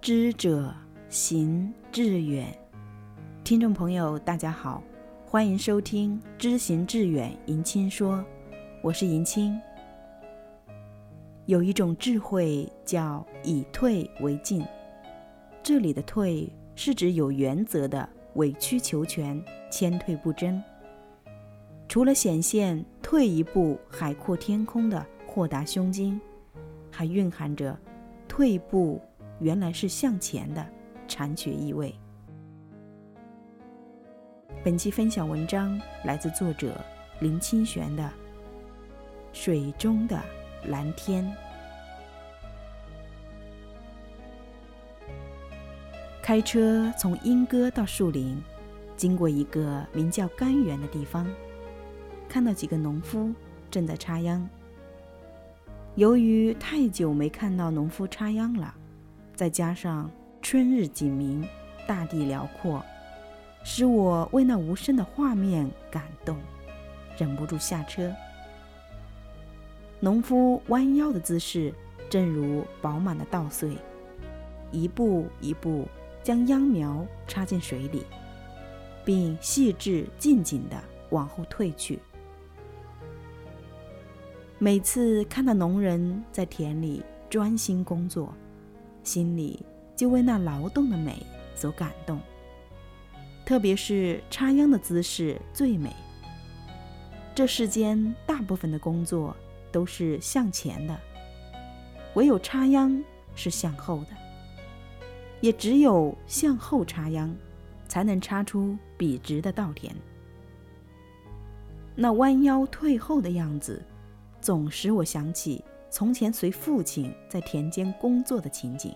知者行志远。听众朋友，大家好，欢迎收听《知行志远》迎亲说，我是迎亲。有一种智慧叫以退为进，这里的退是指有原则的委曲求全、谦退不争。除了显现退一步海阔天空的豁达胸襟，还蕴含着退一步原来是向前的禅学意味。本期分享文章来自作者林清玄的《水中的蓝天》。开车从莺歌到树林，经过一个名叫甘源的地方。看到几个农夫正在插秧。由于太久没看到农夫插秧了，再加上春日景明，大地辽阔，使我为那无声的画面感动，忍不住下车。农夫弯腰的姿势，正如饱满的稻穗，一步一步将秧苗插进水里，并细致静静地往后退去。每次看到农人在田里专心工作，心里就为那劳动的美所感动。特别是插秧的姿势最美。这世间大部分的工作都是向前的，唯有插秧是向后的。也只有向后插秧，才能插出笔直的稻田。那弯腰退后的样子。总使我想起从前随父亲在田间工作的情景，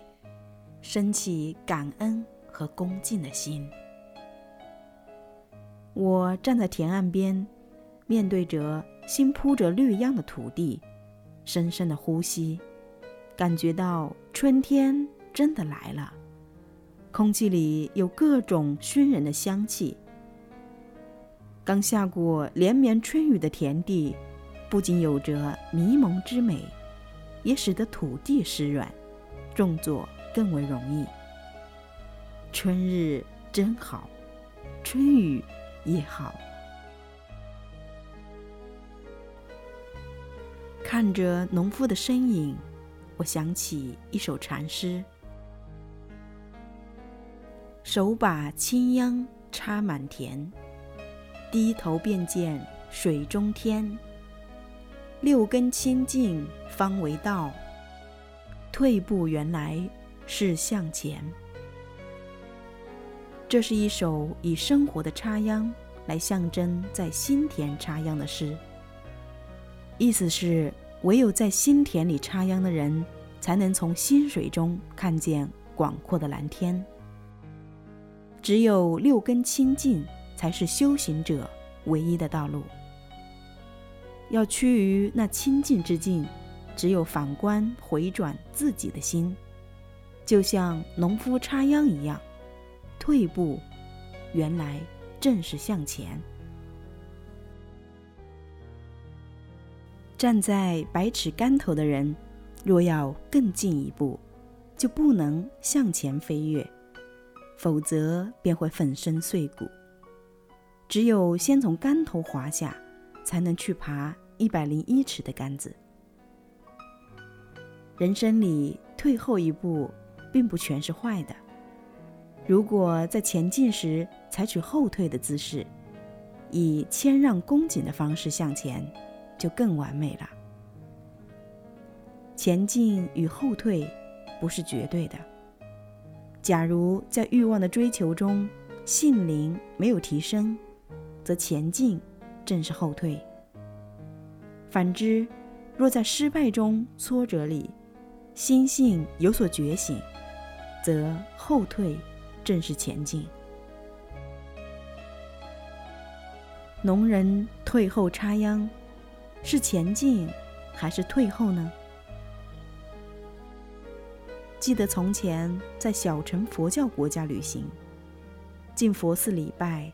升起感恩和恭敬的心。我站在田岸边，面对着新铺着绿秧的土地，深深的呼吸，感觉到春天真的来了。空气里有各种熏人的香气。刚下过连绵春雨的田地。不仅有着迷蒙之美，也使得土地湿软，种作更为容易。春日真好，春雨也好。看着农夫的身影，我想起一首禅诗：手把青秧插满田，低头便见水中天。六根清净方为道，退步原来是向前。这是一首以生活的插秧来象征在心田插秧的诗。意思是，唯有在心田里插秧的人，才能从心水中看见广阔的蓝天。只有六根清净，才是修行者唯一的道路。要趋于那清净之境，只有反观回转自己的心，就像农夫插秧一样，退步，原来正是向前。站在百尺竿头的人，若要更进一步，就不能向前飞跃，否则便会粉身碎骨。只有先从竿头滑下，才能去爬。一百零一尺的杆子。人生里退后一步，并不全是坏的。如果在前进时采取后退的姿势，以谦让恭谨的方式向前，就更完美了。前进与后退不是绝对的。假如在欲望的追求中，性灵没有提升，则前进正是后退。反之，若在失败中、挫折里，心性有所觉醒，则后退正是前进。农人退后插秧，是前进还是退后呢？记得从前在小乘佛教国家旅行，进佛寺礼拜，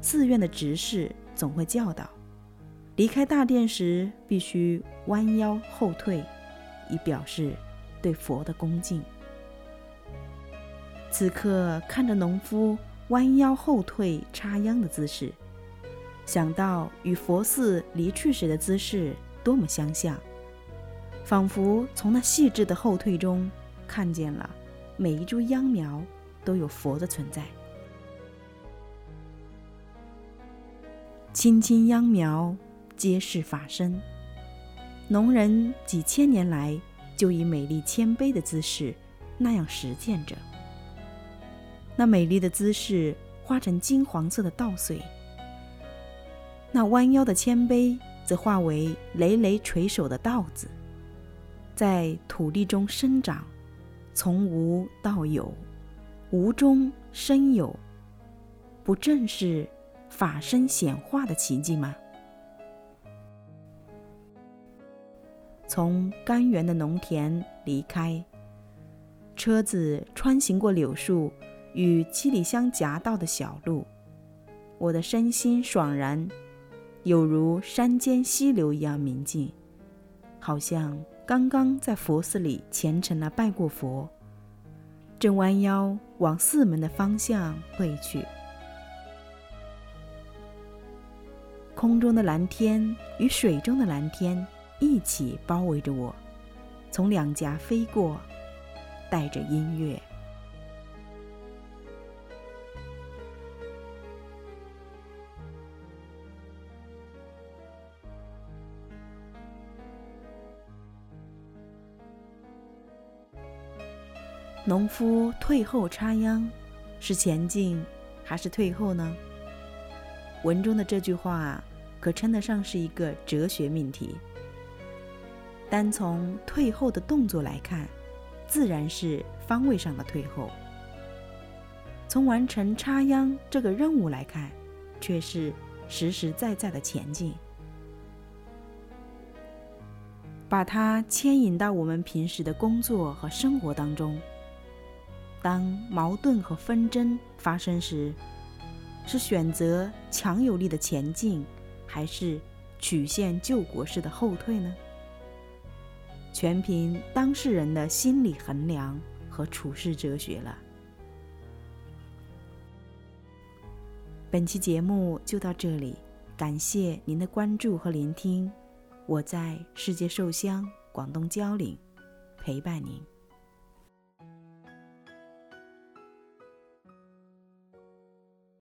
寺院的执事总会教导。离开大殿时，必须弯腰后退，以表示对佛的恭敬。此刻看着农夫弯腰后退插秧的姿势，想到与佛寺离去时的姿势多么相像，仿佛从那细致的后退中看见了每一株秧苗都有佛的存在。青青秧苗皆是法身，农人几千年来就以美丽谦卑的姿势那样实践着。那美丽的姿势化成金黄色的稻穗，那弯腰的谦卑则化为累累垂手的稻子，在土地中生长，从无到有，无中生有，不正是法身显化的奇迹吗？从甘源的农田离开，车子穿行过柳树。与七里香夹道的小路，我的身心爽然，有如山间溪流一样明净，好像刚刚在佛寺里虔诚地拜过佛，正弯腰往寺门的方向退去。空中的蓝天与水中的蓝天一起包围着我，从两颊飞过，带着音乐。农夫退后插秧，是前进还是退后呢？文中的这句话可称得上是一个哲学命题。单从退后的动作来看，自然是方位上的退后；从完成插秧这个任务来看，却是实实在在的前进。把它牵引到我们平时的工作和生活当中。当矛盾和纷争发生时，是选择强有力的前进，还是曲线救国式的后退呢？全凭当事人的心理衡量和处世哲学了。本期节目就到这里，感谢您的关注和聆听。我在世界寿乡广东蕉岭陪伴您。